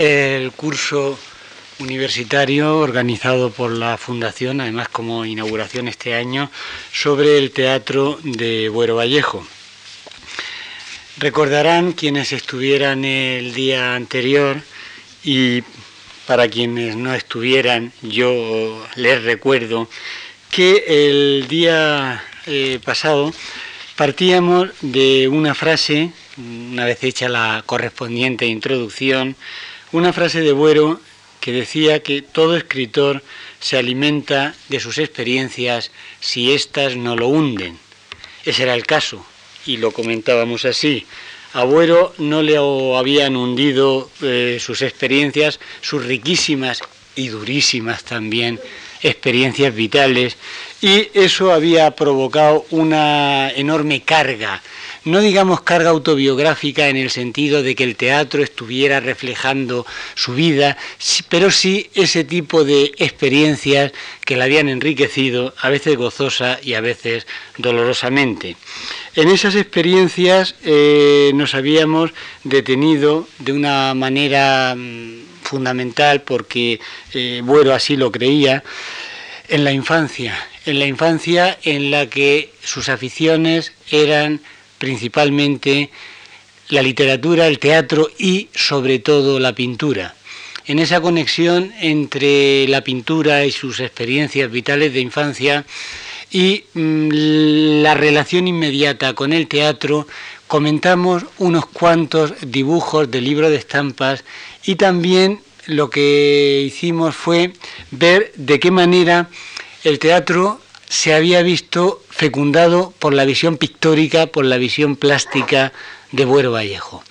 El curso universitario organizado por la Fundación, además como inauguración este año, sobre el teatro de Buero Vallejo. Recordarán quienes estuvieran el día anterior y para quienes no estuvieran, yo les recuerdo que el día eh, pasado partíamos de una frase, una vez hecha la correspondiente introducción, una frase de Buero que decía que todo escritor se alimenta de sus experiencias si éstas no lo hunden. Ese era el caso, y lo comentábamos así. A Buero no le habían hundido eh, sus experiencias, sus riquísimas y durísimas también experiencias vitales, y eso había provocado una enorme carga no digamos carga autobiográfica en el sentido de que el teatro estuviera reflejando su vida, pero sí ese tipo de experiencias que la habían enriquecido, a veces gozosa y a veces dolorosamente. En esas experiencias eh, nos habíamos detenido de una manera mm, fundamental, porque eh, Buero así lo creía, en la infancia, en la infancia en la que sus aficiones eran principalmente la literatura, el teatro y sobre todo la pintura. En esa conexión entre la pintura y sus experiencias vitales de infancia y mm, la relación inmediata con el teatro, comentamos unos cuantos dibujos de libro de estampas y también lo que hicimos fue ver de qué manera el teatro se había visto fecundado por la visión pictórica, por la visión plástica de Buero Vallejo.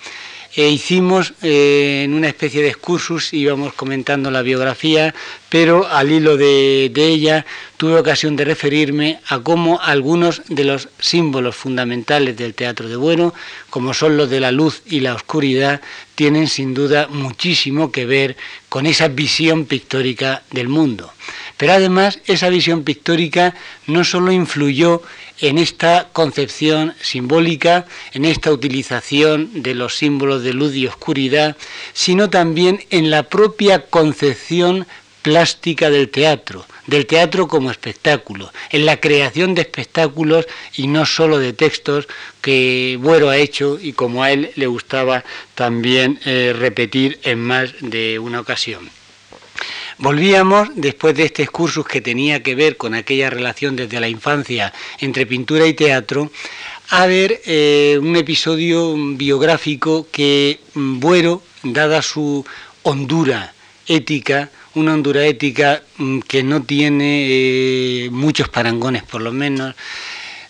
E hicimos eh, en una especie de excursus, íbamos comentando la biografía, pero al hilo de, de, ella tuve ocasión de referirme a cómo algunos de los símbolos fundamentales del teatro de Buero, como son los de la luz y la oscuridad, tienen sin duda muchísimo que ver con esa visión pictórica del mundo. Pero además esa visión pictórica no solo influyó en esta concepción simbólica, en esta utilización de los símbolos de luz y oscuridad, sino también en la propia concepción plástica del teatro, del teatro como espectáculo, en la creación de espectáculos y no solo de textos que Buero ha hecho y como a él le gustaba también eh, repetir en más de una ocasión. Volvíamos, después de este excursus que tenía que ver con aquella relación desde la infancia entre pintura y teatro, a ver eh, un episodio biográfico que mm, Buero, dada su hondura ética, una hondura ética mm, que no tiene eh, muchos parangones por lo menos,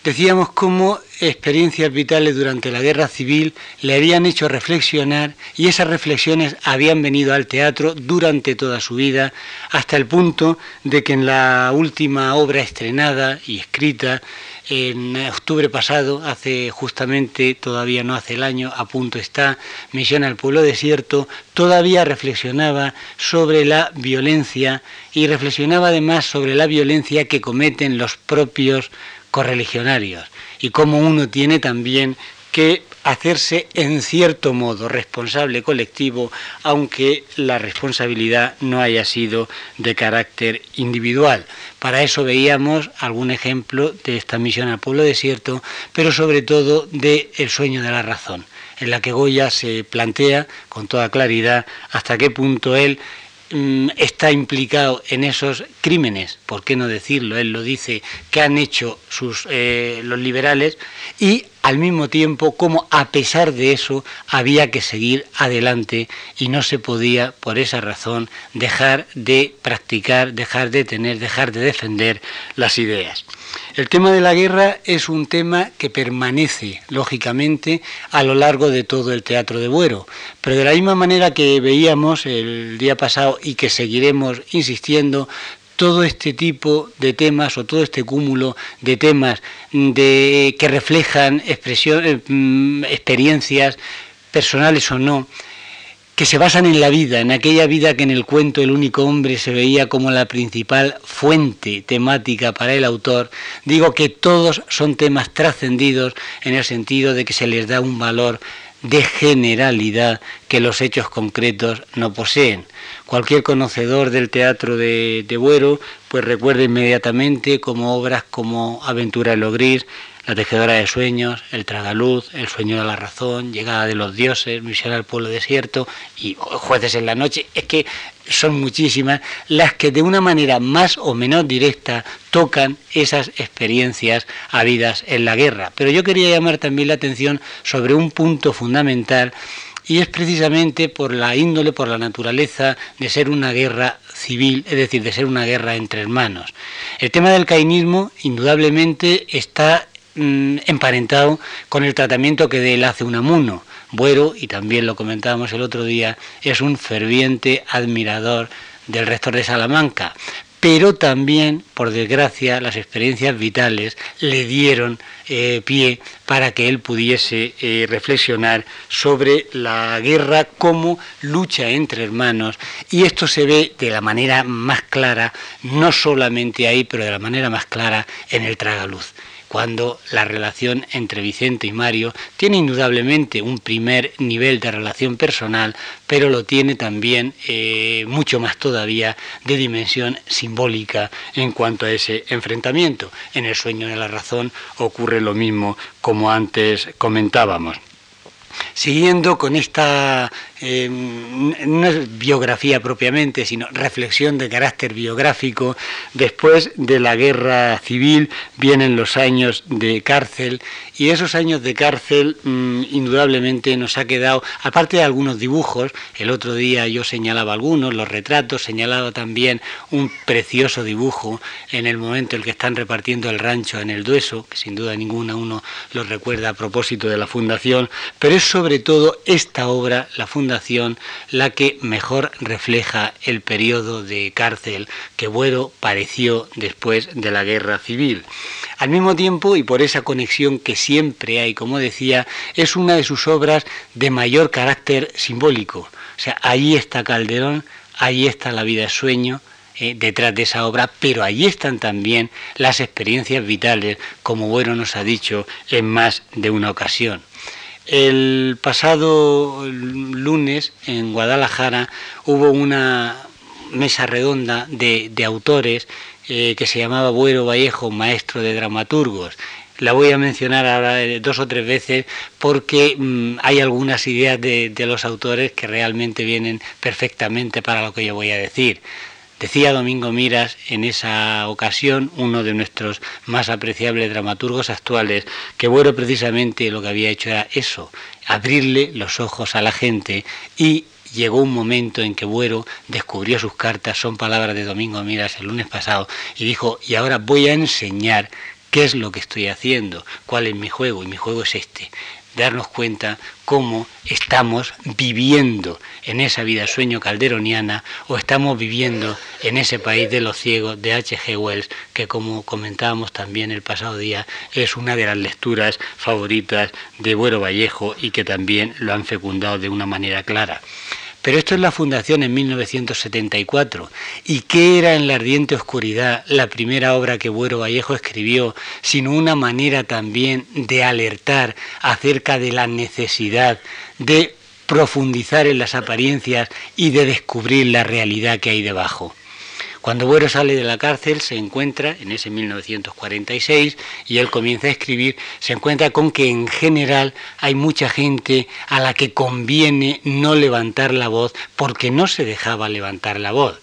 decíamos cómo experiencias vitales durante la guerra civil le habían hecho reflexionar y esas reflexiones habían venido al teatro durante toda su vida, hasta el punto de que en la última obra estrenada y escrita, en octubre pasado, hace justamente, todavía no hace el año, a punto está, Misión al Pueblo Desierto, todavía reflexionaba sobre la violencia y reflexionaba además sobre la violencia que cometen los propios correligionarios y cómo uno tiene también que hacerse en cierto modo responsable colectivo, aunque la responsabilidad no haya sido de carácter individual. Para eso veíamos algún ejemplo de esta misión al pueblo desierto, pero sobre todo de El sueño de la razón, en la que Goya se plantea con toda claridad hasta qué punto él Mm, está implicado en esos crímenes, ¿por qué no decirlo? Él lo dice, que han hecho sus, eh, los liberales y al mismo tiempo como a pesar de eso había que seguir adelante y no se podía por esa razón dejar de practicar, dejar de tener, dejar de defender las ideas. El tema de la guerra es un tema que permanece, lógicamente, a lo largo de todo el teatro de Buero, pero de la misma manera que veíamos el día pasado y que seguiremos insistiendo, todo este tipo de temas o todo este cúmulo de temas de, que reflejan eh, mm, experiencias personales o no, que se basan en la vida, en aquella vida que en el cuento el único hombre se veía como la principal fuente temática para el autor, digo que todos son temas trascendidos en el sentido de que se les da un valor de generalidad que los hechos concretos no poseen. Cualquier conocedor del teatro de, de Buero pues recuerda inmediatamente como obras como Aventura en lo gris, La tejedora de sueños, El tragaluz, El sueño de la razón, Llegada de los dioses, Misión al pueblo desierto y Jueces en la noche. Es que son muchísimas las que de una manera más o menos directa tocan esas experiencias habidas en la guerra. Pero yo quería llamar también la atención sobre un punto fundamental y es precisamente por la índole, por la naturaleza de ser una guerra civil, es decir, de ser una guerra entre hermanos. El tema del cainismo indudablemente está mm, emparentado con el tratamiento que de él hace Unamuno. Buero, y también lo comentábamos el otro día, es un ferviente admirador del rector de Salamanca, pero también, por desgracia, las experiencias vitales le dieron eh, pie para que él pudiese eh, reflexionar sobre la guerra como lucha entre hermanos. Y esto se ve de la manera más clara, no solamente ahí, pero de la manera más clara en el tragaluz cuando la relación entre Vicente y Mario tiene indudablemente un primer nivel de relación personal, pero lo tiene también eh, mucho más todavía de dimensión simbólica en cuanto a ese enfrentamiento. En el sueño de la razón ocurre lo mismo como antes comentábamos. Siguiendo con esta eh, no es biografía propiamente, sino reflexión de carácter biográfico. Después de la guerra civil vienen los años de cárcel y esos años de cárcel mm, indudablemente nos ha quedado, aparte de algunos dibujos, el otro día yo señalaba algunos, los retratos, señalaba también un precioso dibujo en el momento en que están repartiendo el rancho en el Dueso, que sin duda ninguna uno lo recuerda a propósito de la fundación, pero es sobre todo esta obra, la fundación, la que mejor refleja el periodo de cárcel que Buero pareció después de la guerra civil. Al mismo tiempo, y por esa conexión que siempre hay, como decía, es una de sus obras de mayor carácter simbólico. O sea, ahí está Calderón, ahí está La vida es sueño, eh, detrás de esa obra, pero allí están también las experiencias vitales, como Buero nos ha dicho en más de una ocasión. El pasado lunes en Guadalajara hubo una mesa redonda de, autores eh, que se llamaba Buero Vallejo, maestro de dramaturgos. La voy a mencionar ahora eh, dos o tres veces porque mm, hay algunas ideas de los autores que realmente vienen perfectamente para lo que yo voy a decir. Decía Domingo Miras en esa ocasión, uno de nuestros más apreciables dramaturgos actuales, que bueno precisamente lo que había hecho era eso, abrirle los ojos a la gente y llegó un momento en que Buero descubrió sus cartas, son palabras de Domingo Miras el lunes pasado, y dijo, y ahora voy a enseñar qué es lo que estoy haciendo, cuál es mi juego, y mi juego es este, darnos cuenta cómo estamos viviendo en esa vida sueño calderoniana o estamos viviendo en ese país de los ciegos de H.G. Wells, que como comentábamos también el pasado día, es una de las lecturas favoritas de Buero Vallejo y que también lo han fecundado de una manera clara. Pero esto es la fundación en 1974. ¿Y qué era en la ardiente oscuridad la primera obra que Buero Vallejo escribió, sino una manera también de alertar acerca de la necesidad de profundizar en las apariencias y de descubrir la realidad que hay debajo? Cuando Buero sale de la cárcel se encuentra, en ese 1946, y él comienza a escribir, se encuentra con que en general hay mucha gente a la que conviene no levantar la voz porque no se dejaba levantar la voz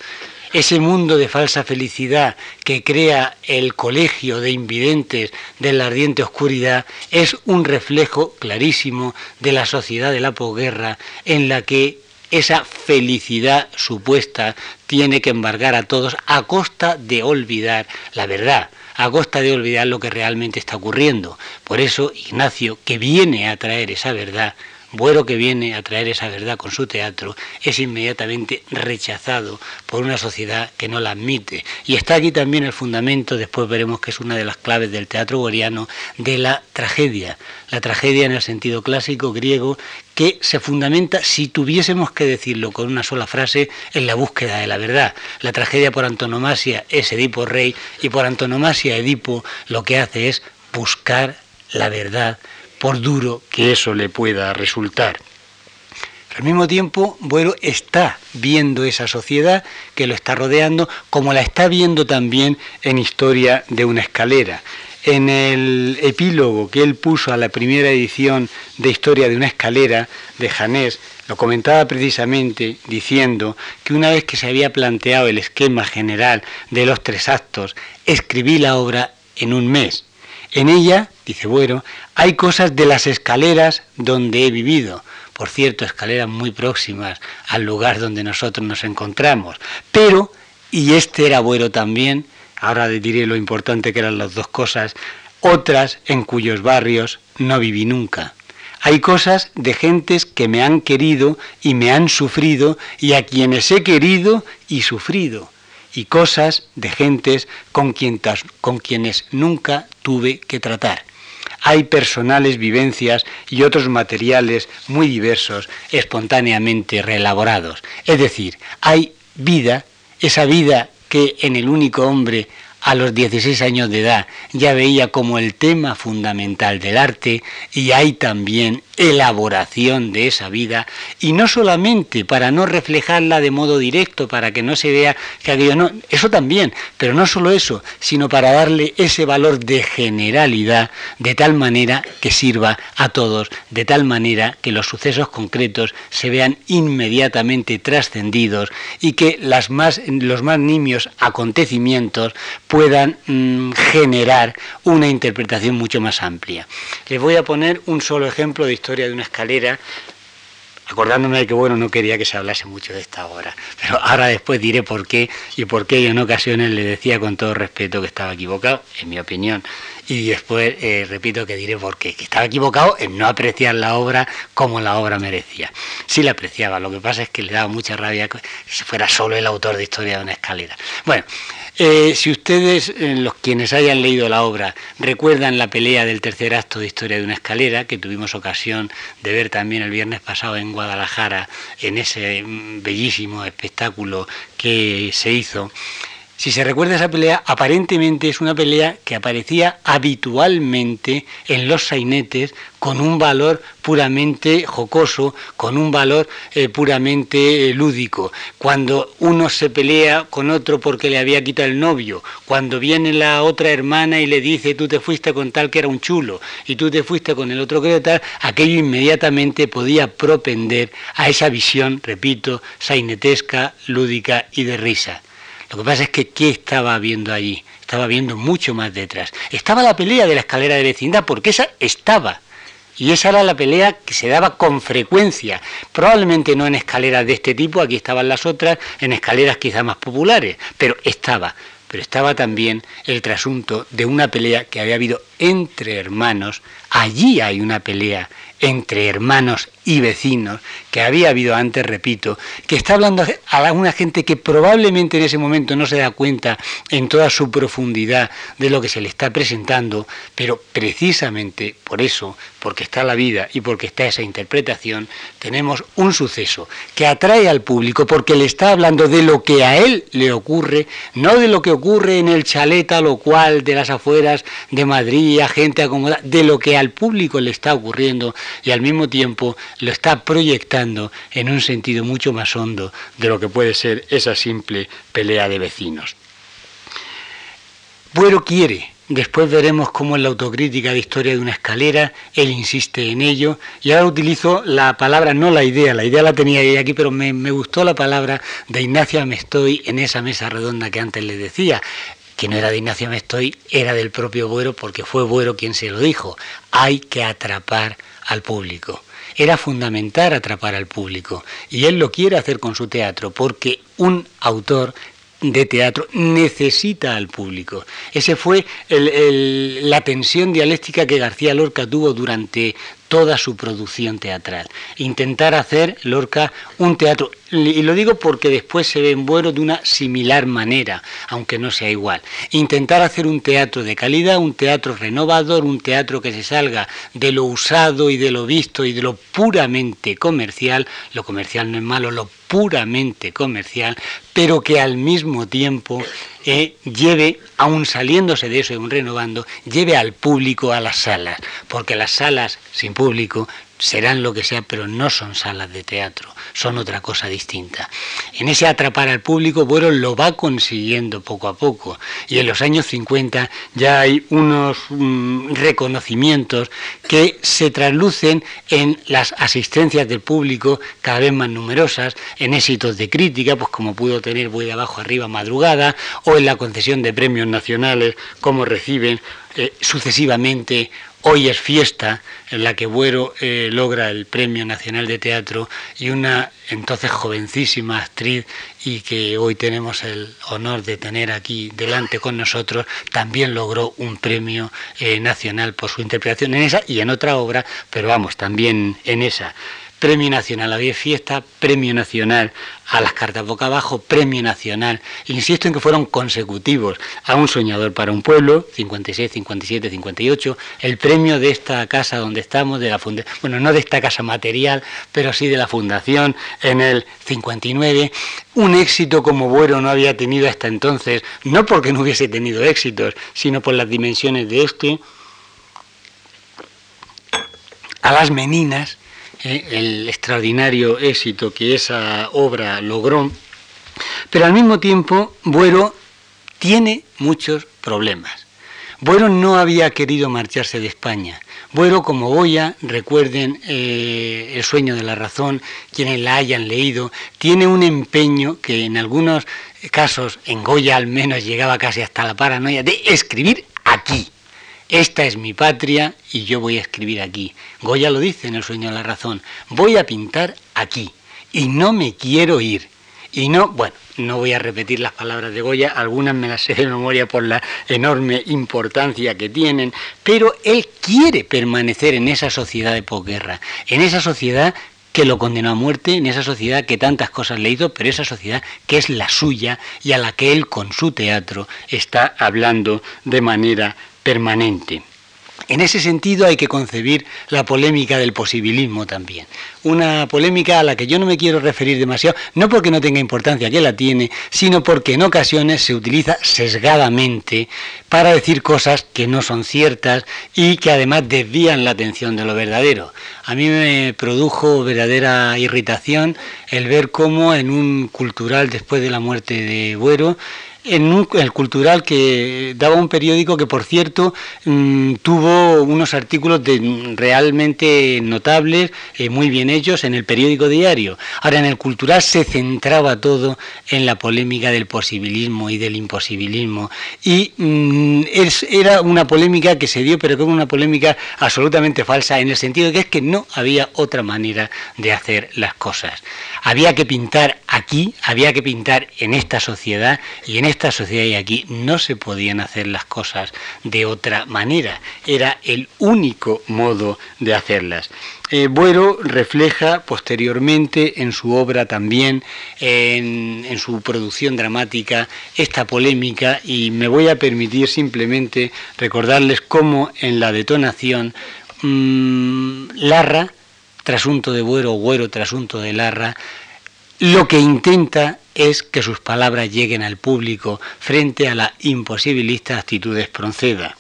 ese mundo de falsa felicidad que crea el colegio de invidentes de la ardiente oscuridad es un reflejo clarísimo de la sociedad de la posguerra en la que esa felicidad supuesta tiene que embargar a todos a costa de olvidar la verdad, a costa de olvidar lo que realmente está ocurriendo. Por eso Ignacio, que viene a traer esa verdad, Buero que viene a traer esa verdad con su teatro es inmediatamente rechazado por una sociedad que no la admite. Y está aquí también el fundamento, después veremos que es una de las claves del teatro boriano, de la tragedia. La tragedia en el sentido clásico griego que se fundamenta, si tuviésemos que decirlo con una sola frase, en la búsqueda de la verdad. La tragedia por antonomasia es Edipo rey y por antonomasia Edipo lo que hace es buscar la verdad por duro que eso le pueda resultar. Al mismo tiempo, Buero está viendo esa sociedad que lo está rodeando, como la está viendo también en Historia de una escalera. En el epílogo que él puso a la primera edición de Historia de una escalera de Janés, lo comentaba precisamente diciendo que una vez que se había planteado el esquema general de los tres actos, escribí la obra en un mes. En ella, dice Buero, hay cosas de las escaleras donde he vivido, por cierto, escaleras muy próximas al lugar donde nosotros nos encontramos. Pero, y este era bueno también, ahora diré lo importante que eran las dos cosas, otras en cuyos barrios no viví nunca. Hay cosas de gentes que me han querido y me han sufrido y a quienes he querido y sufrido. Y cosas de gentes con, con quienes nunca tuve que tratar hay personales vivencias y otros materiales muy diversos, espontáneamente reelaborados. Es decir, hay vida, esa vida que en el único hombre a los 16 años de edad ya veía como el tema fundamental del arte y hay también elaboración de esa vida y no solamente para no reflejarla de modo directo, para que no se vea que aquello no, eso también, pero no solo eso, sino para darle ese valor de generalidad de tal manera que sirva a todos, de tal manera que los sucesos concretos se vean inmediatamente trascendidos y que las más, los más nimios acontecimientos puedan mm, generar una interpretación mucho más amplia. Les voy a poner un solo ejemplo de historia de una escalera, acordándome de que bueno, no quería que se hablase mucho de esta obra, pero ahora después diré por qué y por qué yo en ocasiones le decía con todo respeto que estaba equivocado, en mi opinión, y después eh, repito que diré por qué, que estaba equivocado en no apreciar la obra como la obra merecía. Sí la apreciaba, lo que pasa es que le daba mucha rabia que fuera solo el autor de Historia de una escalera. Bueno, eh, si ustedes, los quienes hayan leído la obra, recuerdan la pelea del tercer acto de Historia de una escalera, que tuvimos ocasión de ver también el viernes pasado en Guadalajara, en ese mm, bellísimo espectáculo que se hizo, si se recuerda esa pelea, aparentemente es una pelea que aparecía habitualmente en los sainetes con un valor puramente jocoso, con un valor eh, puramente eh, lúdico. Cuando uno se pelea con otro porque le había quitado el novio, cuando viene la otra hermana y le dice tú te fuiste con tal que era un chulo y tú te fuiste con el otro que era tal, aquello inmediatamente podía propender a esa visión, repito, sainetesca, lúdica y de risa. Lo que pasa es que ¿qué estaba viendo allí? Estaba viendo mucho más detrás. Estaba la pelea de la escalera de vecindad, porque esa estaba. Y esa era la pelea que se daba con frecuencia. Probablemente no en escaleras de este tipo, aquí estaban las otras, en escaleras quizá más populares, pero estaba. Pero estaba también el trasunto de una pelea que había habido entre hermanos. Allí hay una pelea entre hermanos y vecinos que había habido antes, repito, que está hablando a una gente que probablemente en ese momento no se da cuenta en toda su profundidad de lo que se le está presentando, pero precisamente por eso, porque está la vida y porque está esa interpretación, tenemos un suceso que atrae al público porque le está hablando de lo que a él le ocurre, no de lo que ocurre en el chaleta lo cual de las afueras de Madrid, a gente acomodada, de lo que al público le está ocurriendo y al mismo tiempo lo está proyectando en un sentido mucho más hondo de lo que puede ser esa simple pelea de vecinos. Buero quiere, después veremos cómo en la autocrítica de Historia de una escalera él insiste en ello, y ahora utilizo la palabra, no la idea, la idea la tenía aquí, pero me, gustó la palabra de Ignacio Amestoy en esa mesa redonda que antes le decía que no era de Ignacio Amestoy, era del propio Buero, porque fue Buero quien se lo dijo. Hay que atrapar al público era fundamental atrapar al público. Y él lo quiere hacer con su teatro, porque un autor de teatro necesita al público. Ese fue la tensión dialéctica que García Lorca tuvo durante toda su producción teatral. Intentar hacer Lorca un teatro, y lo digo porque después se ve en Buero de una similar manera, aunque no sea igual. Intentar hacer un teatro de calidad, un teatro renovador, un teatro que se salga de lo usado y de lo visto y de lo puramente comercial, lo comercial no es malo, lo puramente comercial, pero que al mismo tiempo eh, lleve, aún saliéndose de eso y aún renovando, lleve al público a las salas, porque las salas sin público serán lo que sea, pero no son salas de teatro, son otra cosa distinta. En ese atrapar al público, bueno, lo va consiguiendo poco a poco. Y en los años 50 ya hay unos mm, reconocimientos que se traslucen en las asistencias del público cada vez más numerosas, en éxitos de crítica, pues como pudo tener Voy de abajo arriba madrugada, o en la concesión de premios nacionales, como reciben eh, sucesivamente Hoy es fiesta en la que Buero eh, logra el Premio Nacional de Teatro y una entonces jovencísima actriz y que hoy tenemos el honor de tener aquí delante con nosotros, también logró un premio eh, nacional por su interpretación en esa y en otra obra, pero vamos, también en esa. Premio Nacional. A Fiesta, Premio Nacional. A las cartas boca abajo, Premio Nacional, insisto en que fueron consecutivos. A Un Soñador para un Pueblo, 56, 57, 58, el premio de esta casa donde estamos, de la fundación, bueno, no de esta casa material, pero sí de la fundación en el 59, un éxito como Bueno no había tenido hasta entonces, no porque no hubiese tenido éxitos, sino por las dimensiones de este, a las meninas, el extraordinario éxito que esa obra logró, pero al mismo tiempo Buero tiene muchos problemas. Buero no había querido marcharse de España. Buero, como Goya, recuerden eh, El sueño de la razón, quienes la hayan leído, tiene un empeño que en algunos casos, en Goya al menos, llegaba casi hasta la paranoia, de escribir aquí esta es mi patria y yo voy a escribir aquí. Goya lo dice en El sueño de la razón, voy a pintar aquí y no me quiero ir. Y no, bueno, no voy a repetir las palabras de Goya, algunas me las sé de memoria por la enorme importancia que tienen, pero él quiere permanecer en esa sociedad de posguerra, en esa sociedad que lo condenó a muerte, en esa sociedad que tantas cosas le hizo, pero esa sociedad que es la suya y a la que él con su teatro está hablando de manera permanente. En ese sentido hay que concebir la polémica del posibilismo también. Una polémica a la que yo no me quiero referir demasiado, no porque no tenga importancia, que la tiene, sino porque en ocasiones se utiliza sesgadamente para decir cosas que no son ciertas y que además desvían la atención de lo verdadero. A mí me produjo verdadera irritación el ver cómo en un cultural después de la muerte de Buero, en el cultural que daba un periódico que por cierto mm, tuvo unos artículos realmente notables, eh, muy bien hechos en el periódico diario. Ahora en el cultural se centraba todo en la polémica del posibilismo y del imposibilismo y mm, era una polémica que se dio pero como una polémica absolutamente falsa en el sentido de que es que no había otra manera de hacer las cosas. Había que pintar aquí, había que pintar en esta sociedad y en esta sociedad y aquí no se podían hacer las cosas de otra manera. Era el único modo de hacerlas. Eh, Buero refleja posteriormente en su obra también, en, su producción dramática, esta polémica y me voy a permitir simplemente recordarles cómo en la detonación mmm, Larra trasunto de Buero o Güero trasunto de Larra, lo que intenta es que sus palabras lleguen al público frente a la imposibilista actitud de Espronceda.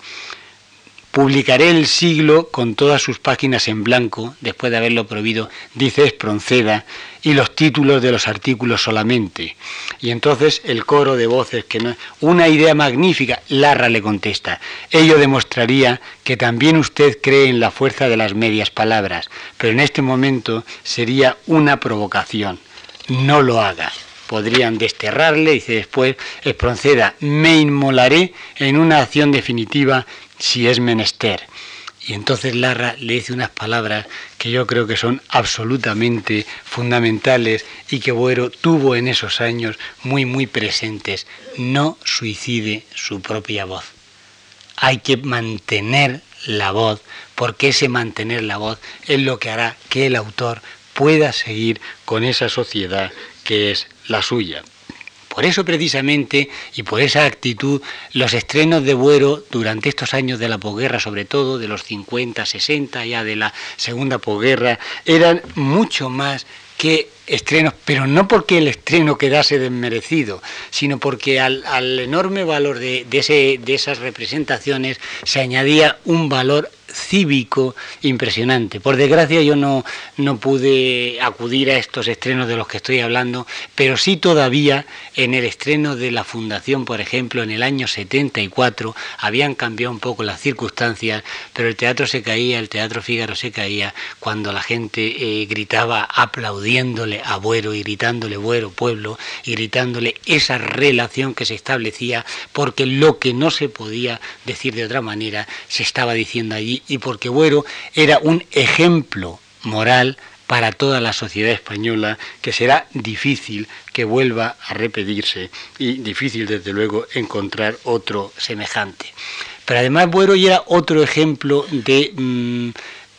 Publicaré el siglo con todas sus páginas en blanco, después de haberlo prohibido, dice Espronceda, y los títulos de los artículos solamente. Y entonces el coro de voces, que no una idea magnífica, Larra le contesta. Ello demostraría que también usted cree en la fuerza de las medias palabras, pero en este momento sería una provocación. No lo haga podrían desterrarle, dice después Espronceda, me inmolaré en una acción definitiva si es menester. Y entonces Larra le dice unas palabras que yo creo que son absolutamente fundamentales y que Boero tuvo en esos años muy, muy presentes. No suicide su propia voz. Hay que mantener la voz, porque ese mantener la voz es lo que hará que el autor pueda seguir con esa sociedad que es la suya. Por eso precisamente y por esa actitud, los estrenos de Buero durante estos años de la posguerra, sobre todo de los 50, 60, ya de la segunda posguerra, eran mucho más que estrenos, pero no porque el estreno quedase desmerecido, sino porque al, enorme valor de, ese, de esas representaciones se añadía un valor cívico impresionante. Por desgracia yo no, no pude acudir a estos estrenos de los que estoy hablando, pero sí todavía en el estreno de la Fundación, por ejemplo, en el año 74, habían cambiado un poco las circunstancias, pero el teatro se caía, el teatro Fígaro se caía cuando la gente eh, gritaba aplaudiéndole a Buero y gritándole Buero pueblo y gritándole esa relación que se establecía porque lo que no se podía decir de otra manera se estaba diciendo allí y porque Buero era un ejemplo moral para toda la sociedad española que será difícil que vuelva a repetirse y difícil desde luego encontrar otro semejante. Pero además Buero era otro ejemplo de mm,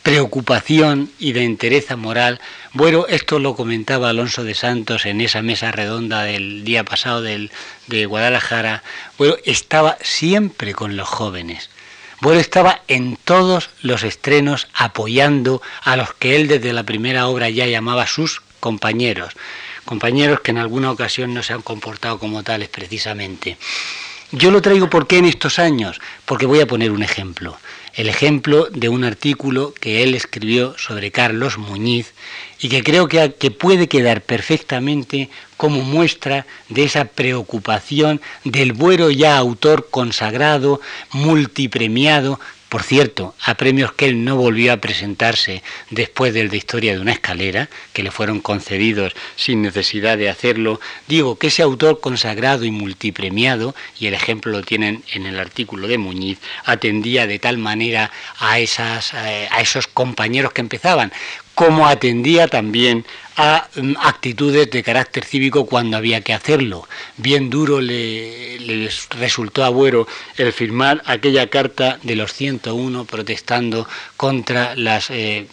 preocupación y de entereza moral. Bueno, esto lo comentaba Alonso de Santos en esa mesa redonda del día pasado del, de Guadalajara. Bueno, estaba siempre con los jóvenes bueno, estaba en todos los estrenos apoyando a los que él desde la primera obra ya llamaba sus compañeros, compañeros que en alguna ocasión no se han comportado como tales precisamente. Yo lo traigo porque en estos años, porque voy a poner un ejemplo, el ejemplo de un artículo que él escribió sobre Carlos Muñiz y que creo que, que puede quedar perfectamente como muestra de esa preocupación del buero ya autor consagrado, multipremiado, por cierto, a premios que él no volvió a presentarse después del de Historia de una escalera, que le fueron concedidos sin necesidad de hacerlo, digo que ese autor consagrado y multipremiado, y el ejemplo lo tienen en el artículo de Muñiz, atendía de tal manera a, esas, eh, a esos compañeros que empezaban, como atendía también a mm, actitudes de carácter cívico cuando había que hacerlo. Bien duro le, resultó a el firmar aquella carta de los 101 protestando contra las... Eh,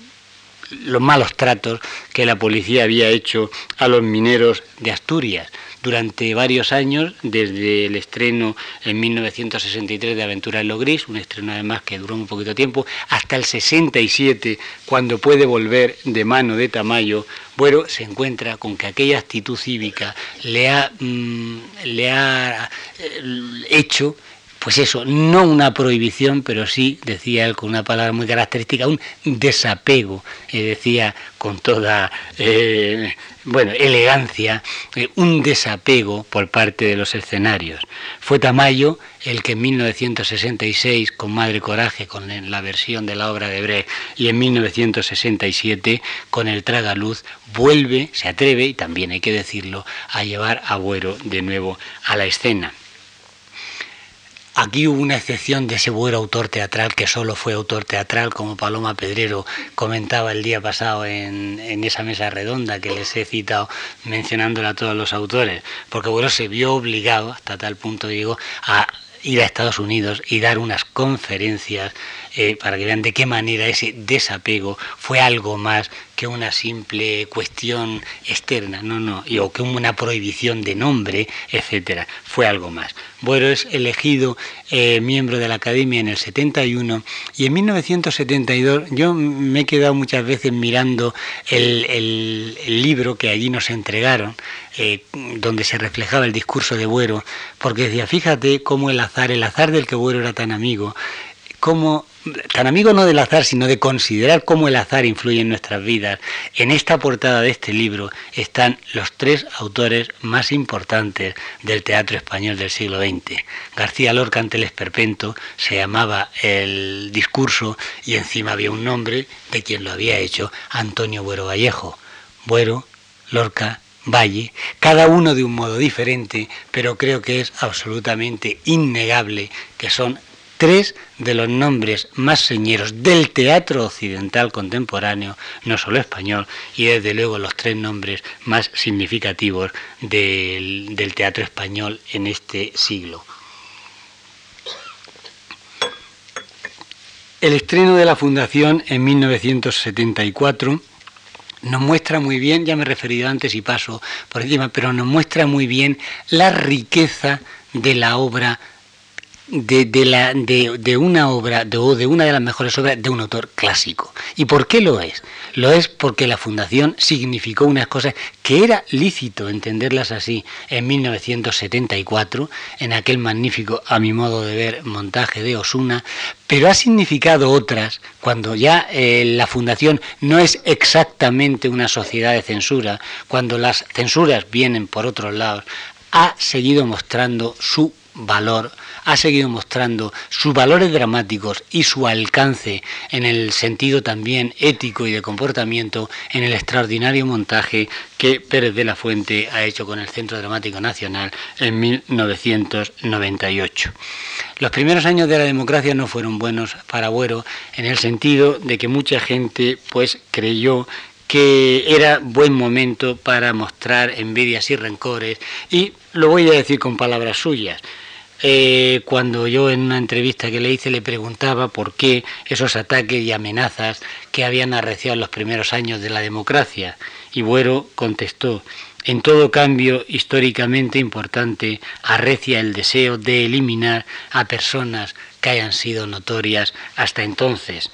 los malos tratos que la policía había hecho a los mineros de Asturias durante varios años, desde el estreno en 1963 de Aventura en lo Gris, un estreno además que duró un poquito tiempo, hasta el 67, cuando puede volver de mano de Tamayo, bueno, se encuentra con que aquella actitud cívica le ha, mm, le ha eh, hecho pues eso, no una prohibición, pero sí, decía él con una palabra muy característica, un desapego, y decía con toda eh, bueno, elegancia, eh, un desapego por parte de los escenarios. Fue Tamayo el que en 1966, con Madre Coraje, con la versión de la obra de Brecht, y en 1967, con el Tragaluz, vuelve, se atreve, y también hay que decirlo, a llevar a Buero de nuevo a la escena. Aquí hubo una excepción de ese buen autor teatral que solo fue autor teatral, como Paloma Pedrero comentaba el día pasado en, esa mesa redonda que les he citado mencionándola a todos los autores, porque bueno, se vio obligado, hasta tal punto digo, a ir a Estados Unidos y dar unas conferencias eh, para que vean de qué manera ese desapego fue algo más que una simple cuestión externa, no, no, o que una prohibición de nombre, etcétera, fue algo más. Bueno, es elegido eh, miembro de la Academia en el 71 y en 1972 yo me he quedado muchas veces mirando el, libro que allí nos entregaron, eh, donde se reflejaba el discurso de Buero, porque decía, fíjate cómo el azar, el azar del que Buero era tan amigo, cómo tan amigo no del azar, sino de considerar cómo el azar influye en nuestras vidas. En esta portada de este libro están los tres autores más importantes del teatro español del siglo XX. García Lorca ante el esperpento se llamaba el discurso y encima había un nombre de quien lo había hecho, Antonio Buero Vallejo. Buero, Lorca, Valle, cada uno de un modo diferente, pero creo que es absolutamente innegable que son tres de los nombres más señeros del teatro occidental contemporáneo, no solo español, y desde luego los tres nombres más significativos del, teatro español en este siglo. el estreno de la Fundación en 1974 nos muestra muy bien, ya me he referido antes y paso por encima, pero nos muestra muy bien la riqueza de la obra de, la, de, una obra, de, de una de las mejores obras de un autor clásico. ¿Y por qué lo es? Lo es porque la fundación significó unas cosas que era lícito entenderlas así en 1974, en aquel magnífico, a mi modo de ver, montaje de Osuna, pero ha significado otras cuando ya eh, la fundación no es exactamente una sociedad de censura, cuando las censuras vienen por otros lados, ha seguido mostrando su valor ha seguido mostrando sus valores dramáticos y su alcance en el sentido también ético y de comportamiento en el extraordinario montaje que Pérez de la Fuente ha hecho con el Centro Dramático Nacional en 1998. Los primeros años de la democracia no fueron buenos para Buero en el sentido de que mucha gente pues creyó que era buen momento para mostrar envidias y rencores y lo voy a decir con palabras suyas eh, cuando yo en una entrevista que le hice le preguntaba por qué esos ataques y amenazas que habían arreciado en los primeros años de la democracia. Y Buero contestó, en todo cambio históricamente importante arrecia el deseo de eliminar a personas que hayan sido notorias hasta entonces.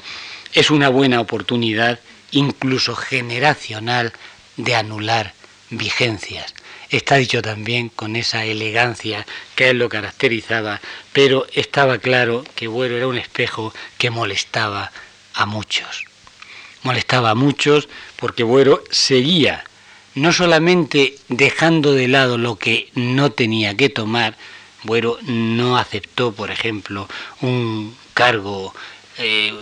Es una buena oportunidad, incluso generacional, de anular vigencias. Está dicho también con esa elegancia que él lo caracterizaba, pero estaba claro que Buero era un espejo que molestaba a muchos. Molestaba a muchos porque Buero seguía no solamente dejando de lado lo que no tenía que tomar, Buero no aceptó, por ejemplo, un cargo eh,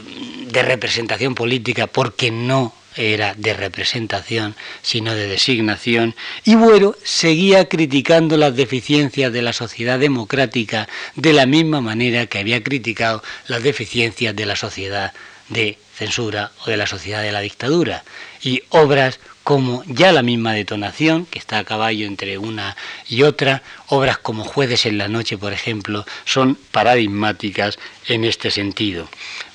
de representación política porque no era de representación, sino de designación, y Buero seguía criticando las deficiencias de la sociedad democrática de la misma manera que había criticado las deficiencias de la sociedad de censura o de la sociedad de la dictadura. Y obras como ya la misma detonación, que está a caballo entre una y otra, obras como Jueves en la Noche, por ejemplo, son paradigmáticas en este sentido.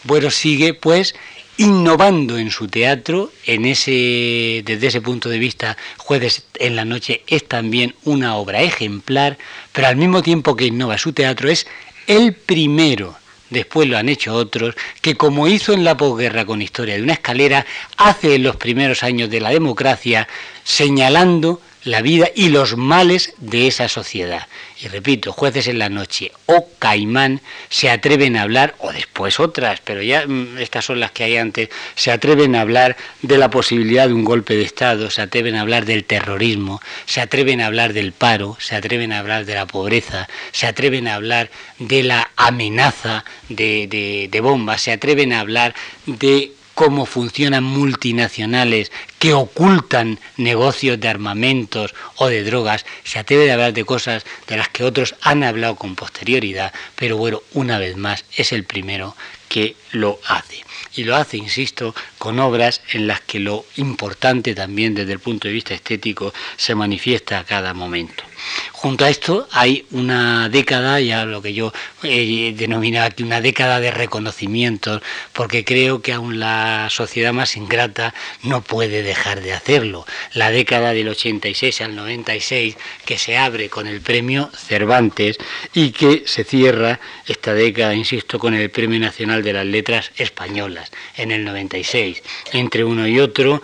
Buero sigue, pues, innovando en su teatro, en ese, desde ese punto de vista, Jueves en la Noche es también una obra ejemplar, pero al mismo tiempo que innova su teatro es el primero, después lo han hecho otros, que como hizo en la posguerra con Historia de una escalera, hace en los primeros años de la democracia, señalando la vida y los males de esa sociedad. Y repito, jueces en la noche o Caimán se atreven a hablar, o después otras, pero ya mm, estas son las que hay antes, se atreven a hablar de la posibilidad de un golpe de Estado, se atreven a hablar del terrorismo, se atreven a hablar del paro, se atreven a hablar de la pobreza, se atreven a hablar de la amenaza de, de, de bombas, se atreven a hablar de cómo funcionan multinacionales que ocultan negocios de armamentos o de drogas, se atreve a hablar de cosas de las que otros han hablado con posterioridad, pero bueno, una vez más es el primero que lo hace. Y lo hace, insisto, con obras en las que lo importante también desde el punto de vista estético se manifiesta a cada momento. Junto a esto hay una década, ya lo que yo he denominado aquí una década de reconocimientos, porque creo que aún la sociedad más ingrata no puede dejar de hacerlo. La década del 86 al 96, que se abre con el premio Cervantes y que se cierra esta década, insisto, con el Premio Nacional de las Letras Españolas en el 96. Entre uno y otro,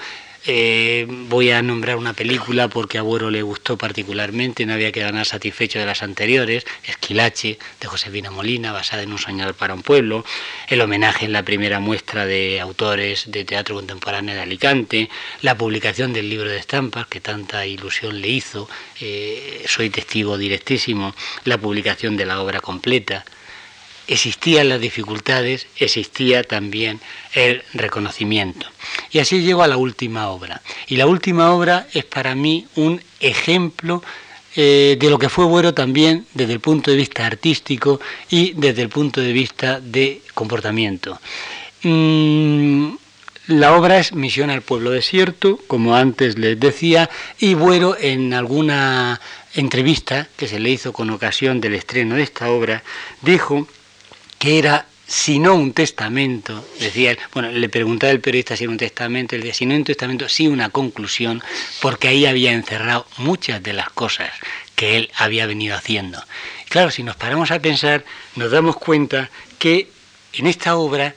eh, voy a nombrar una película porque a Buero le gustó particularmente, no había quedado nada satisfecho de las anteriores, Esquilache, de Josefina Molina, basada en un soñador para un pueblo, el homenaje en la primera muestra de autores de teatro contemporáneo de Alicante, la publicación del libro de estampas que tanta ilusión le hizo, eh, soy testigo directísimo, la publicación de la obra completa, existían las dificultades, existía también el reconocimiento. Y así llego a la última obra. Y la última obra es para mí un ejemplo eh, de lo que fue bueno también desde el punto de vista artístico y desde el punto de vista de comportamiento. Mm, la obra es Misión al Pueblo Desierto, como antes les decía, y bueno, en alguna entrevista que se le hizo con ocasión del estreno de esta obra, dijo que era sino un testamento, decía él, bueno, le preguntaba el periodista si era un testamento, él decía, si no un testamento, sí una conclusión, porque ahí había encerrado muchas de las cosas que él había venido haciendo. Claro, si nos paramos a pensar, nos damos cuenta que en esta obra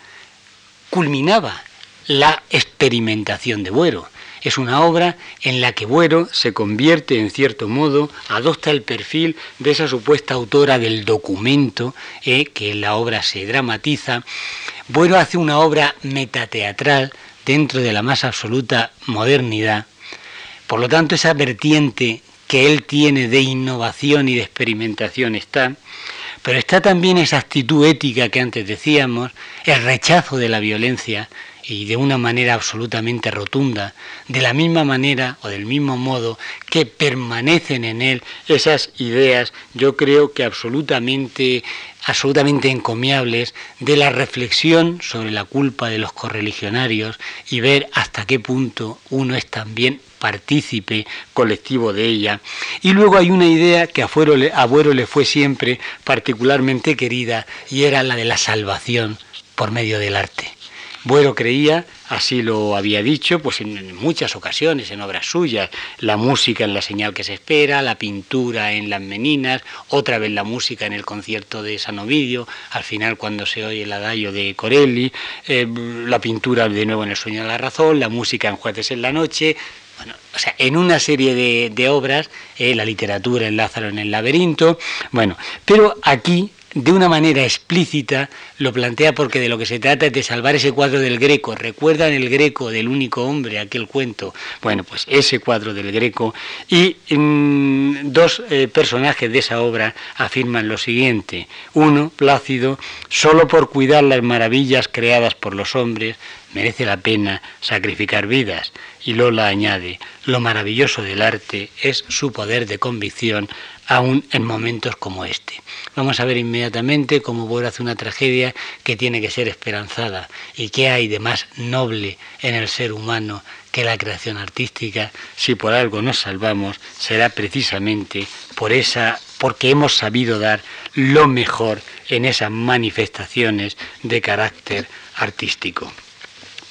culminaba la experimentación de Buero. Es una obra en la que Buero se convierte, en cierto modo, adopta el perfil de esa supuesta autora del documento eh, que la obra se dramatiza. Buero hace una obra metateatral dentro de la más absoluta modernidad. Por lo tanto, esa vertiente que él tiene de innovación y de experimentación está, pero está también esa actitud ética que antes decíamos, el rechazo de la violencia, y de una manera absolutamente rotunda, de la misma manera o del mismo modo que permanecen en él esas ideas, yo creo que absolutamente absolutamente encomiables de la reflexión sobre la culpa de los correligionarios y ver hasta qué punto uno es también partícipe colectivo de ella. Y luego hay una idea que a Buero le fue siempre particularmente querida y era la de la salvación por medio del arte. Bueno creía, así lo había dicho, pues en muchas ocasiones, en obras suyas, la música en la señal que se espera, la pintura en las meninas, otra vez la música en el concierto de San Ovidio, al final cuando se oye el adagio de Corelli, eh, la pintura de nuevo en el sueño de la razón, la música en Jueves en la noche, bueno, o sea, en una serie de, obras, eh, la literatura en Lázaro en el laberinto, bueno, pero aquí de una manera explícita lo plantea porque de lo que se trata es de salvar ese cuadro del Greco. ¿Recuerdan el Greco del único hombre, aquel cuento? Bueno, pues ese cuadro del Greco. Y mm, dos eh, personajes de esa obra afirman lo siguiente. Uno, Plácido, solo por cuidar las maravillas creadas por los hombres, merece la pena sacrificar vidas. Y Lola añade, lo maravilloso del arte es su poder de convicción aún en momentos como este. Vamos a ver inmediatamente cómo Boer hace una tragedia que tiene que ser esperanzada y qué hay de más noble en el ser humano que la creación artística. Si por algo nos salvamos, será precisamente por esa porque hemos sabido dar lo mejor en esas manifestaciones de carácter artístico.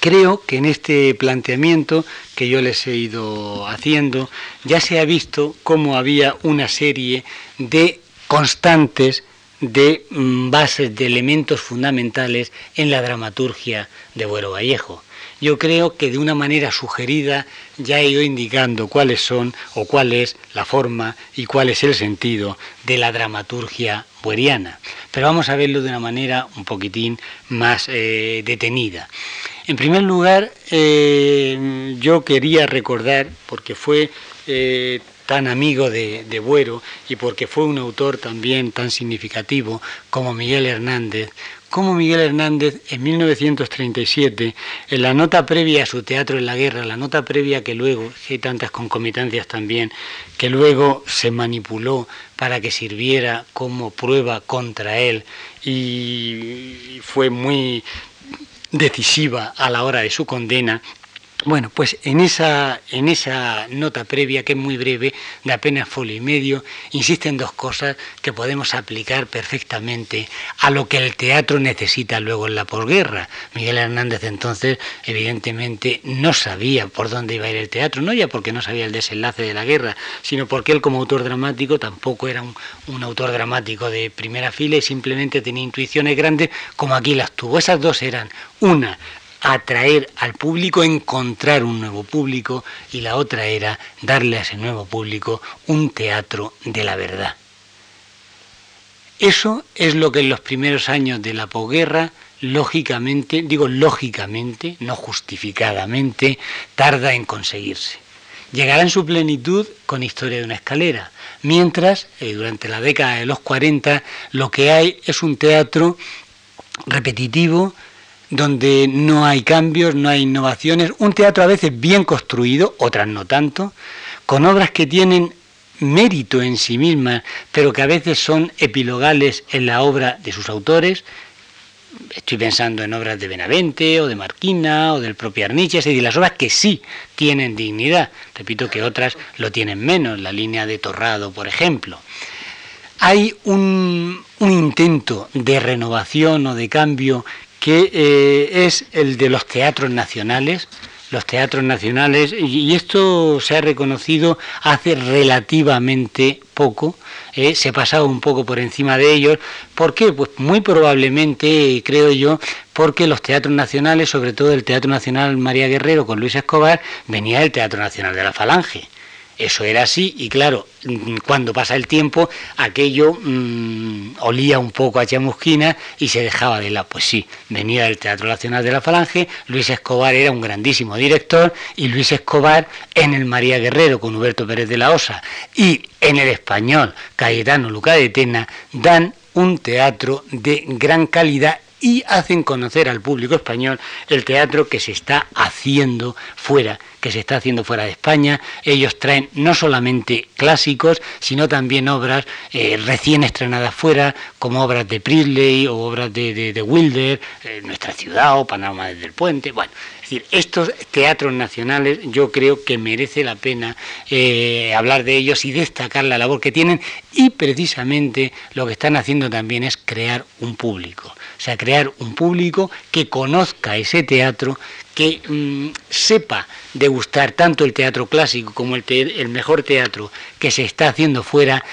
Creo que en este planteamiento que yo les he ido haciendo ya se ha visto cómo había una serie de constantes de mm, bases, de elementos fundamentales en la dramaturgia de Buero Vallejo. Yo creo que de una manera sugerida ya he ido indicando cuáles son o cuál es la forma y cuál es el sentido de la dramaturgia bueriana. Pero vamos a verlo de una manera un poquitín más eh, detenida. En primer lugar, eh, yo quería recordar, porque fue eh, tan amigo de, de, Buero y porque fue un autor también tan significativo como Miguel Hernández, como Miguel Hernández en 1937, en la nota previa a su teatro en la guerra, la nota previa que luego, hay tantas concomitancias también, que luego se manipuló para que sirviera como prueba contra él y fue muy decisiva a la hora de su condena bueno, pues en esa, en esa nota previa, que es muy breve, de apenas folio y medio, insisten dos cosas que podemos aplicar perfectamente a lo que el teatro necesita luego en la posguerra. Miguel Hernández entonces, evidentemente, no sabía por dónde iba a ir el teatro, no ya porque no sabía el desenlace de la guerra, sino porque él como autor dramático tampoco era un, un autor dramático de primera fila y simplemente tenía intuiciones grandes como aquí las tuvo. Esas dos eran, una, atraer al público, encontrar un nuevo público y la otra era darle a ese nuevo público un teatro de la verdad. Eso es lo que en los primeros años de la posguerra, lógicamente, digo lógicamente, no justificadamente, tarda en conseguirse. Llegará en su plenitud con Historia de una escalera, mientras, eh, durante la década de los 40, lo que hay es un teatro repetitivo, donde no hay cambios, no hay innovaciones, un teatro a veces bien construido, otras no tanto, con obras que tienen mérito en sí mismas, pero que a veces son epilogales en la obra de sus autores. Estoy pensando en obras de Benavente o de Marquina o del propio Arniche, es decir, las obras que sí tienen dignidad. Repito que otras lo tienen menos, la línea de Torrado, por ejemplo. hay un, intento de renovación o de cambio que eh, es el de los teatros nacionales, los teatros nacionales, y esto se ha reconocido hace relativamente poco, eh, se pasado un poco por encima de ellos. ¿Por qué? Pues muy probablemente, creo yo, porque los teatros nacionales, sobre todo el Teatro Nacional María Guerrero con Luis Escobar, venía del Teatro Nacional de la Falange. Eso era así y claro, mm, cuando pasa el tiempo aquello mm, olía un poco a chamusquina y se dejaba de la... Pues sí, venía del Teatro Nacional de la Falange, Luis Escobar era un grandísimo director y Luis Escobar en el María Guerrero con Huberto Pérez de la Osa y en el español Cayetano Luca de Tena dan un teatro de gran calidad y hacen conocer al público español el teatro que se está haciendo fuera, que se está haciendo fuera de España. Ellos traen no solamente clásicos, sino también obras eh, recién estrenadas fuera, como obras de Priestley o obras de, de, Wilder, eh, Nuestra ciudad o Panamá desde el puente. Bueno, decir, estos teatros nacionales yo creo que merece la pena eh, hablar de ellos y destacar la labor que tienen y precisamente lo que están haciendo también es crear un público. O sea, crear un público que conozca ese teatro, que mm, sepa degustar tanto el teatro clásico como el, el mejor teatro que se está haciendo fuera,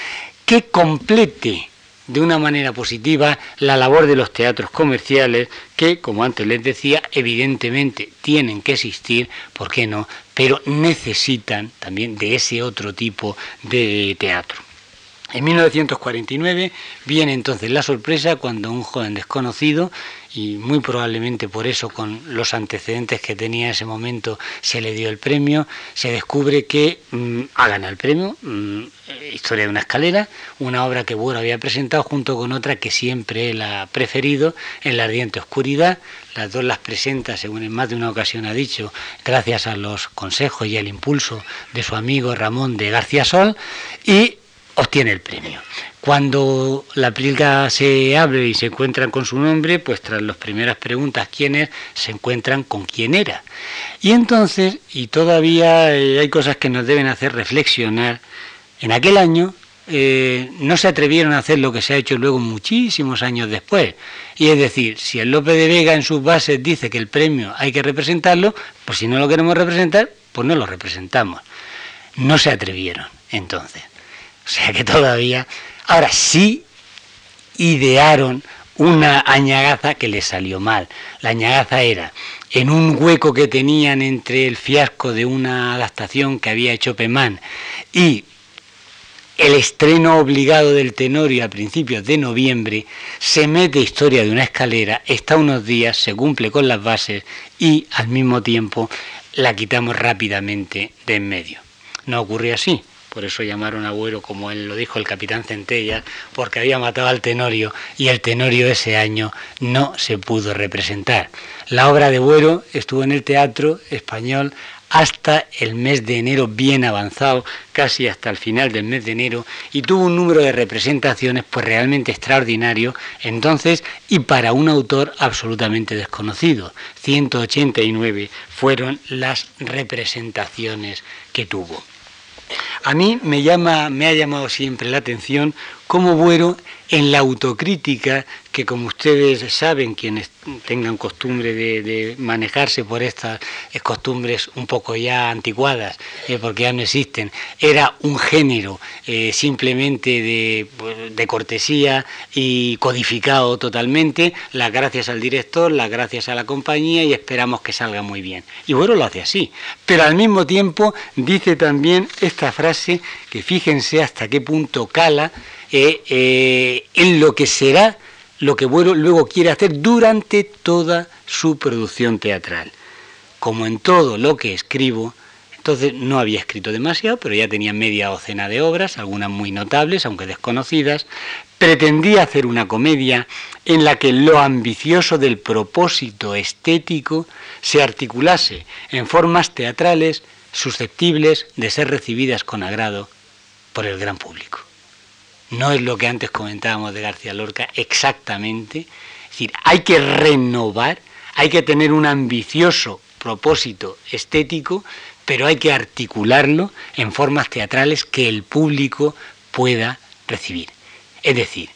que complete de una manera positiva la labor de los teatros comerciales que, como antes les decía, evidentemente tienen que existir, ¿por qué no? Pero necesitan también de ese otro tipo de teatro. En 1949 viene entonces la sorpresa cuando un joven desconocido, y muy probablemente por eso con los antecedentes que tenía en ese momento se le dio el premio, se descubre que mm, ha ganado el premio, mm, Historia de una escalera, una obra que Buero había presentado junto con otra que siempre él ha preferido, En la ardiente oscuridad, las dos las presenta, según en más de una ocasión ha dicho, gracias a los consejos y al impulso de su amigo Ramón de García Sol, y obtiene el premio. Cuando la pliega se abre y se encuentran con su nombre, pues tras las primeras preguntas quién es, se encuentran con quién era. Y entonces, y todavía eh, hay cosas que nos deben hacer reflexionar, en aquel año eh, no se atrevieron a hacer lo que se ha hecho luego muchísimos años después. Y es decir, si el López de Vega en sus bases dice que el premio hay que representarlo, pues si no lo queremos representar, pues no lo representamos. No se atrevieron entonces. O sea que todavía... Ahora sí idearon una añagaza que les salió mal. La añagaza era en un hueco que tenían entre el fiasco de una adaptación que había hecho Pemán y el estreno obligado del Tenorio a principios de noviembre, se mete historia de una escalera, está unos días, se cumple con las bases y al mismo tiempo la quitamos rápidamente de en medio. No ocurre así por eso llamaron a Buero, como él lo dijo el capitán Centella, porque había matado al Tenorio y el Tenorio ese año no se pudo representar. La obra de Buero estuvo en el teatro español hasta el mes de enero bien avanzado, casi hasta el final del mes de enero, y tuvo un número de representaciones pues realmente extraordinario entonces y para un autor absolutamente desconocido. 189 fueron las representaciones que tuvo. A mí me, llama, me ha llamado siempre la atención cómo Buero en la autocrítica, que como ustedes saben, quienes tengan costumbre de, manejarse por estas costumbres un poco ya anticuadas, eh, porque ya no existen, era un género eh, simplemente pues, de, cortesía y codificado totalmente, las gracias al director, las gracias a la compañía y esperamos que salga muy bien. Y bueno, lo hace así, pero al mismo tiempo dice también esta frase que fíjense hasta qué punto cala, eh, eh, en lo que será lo que luego quiere hacer durante toda su producción teatral. Como en todo lo que escribo, entonces no había escrito demasiado, pero ya tenía media docena de obras, algunas muy notables, aunque desconocidas. Pretendía hacer una comedia en la que lo ambicioso del propósito estético se articulase en formas teatrales susceptibles de ser recibidas con agrado por el gran público no es lo que antes comentábamos de García Lorca exactamente. Es decir, hay que renovar, hay que tener un ambicioso propósito estético, pero hay que articularlo en formas teatrales que el público pueda recibir. Es decir,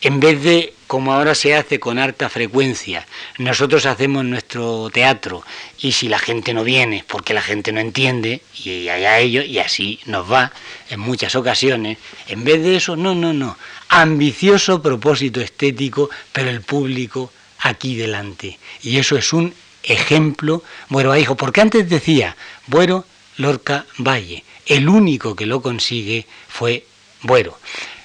en vez de, como ahora se hace con harta frecuencia, nosotros hacemos nuestro teatro y si la gente no viene porque la gente no entiende, y allá ellos, y así nos va en muchas ocasiones, en vez de eso, no, no, no, ambicioso propósito estético, pero el público aquí delante. Y eso es un ejemplo, bueno, hijo, porque antes decía, bueno, Lorca Valle, el único que lo consigue fue Buero.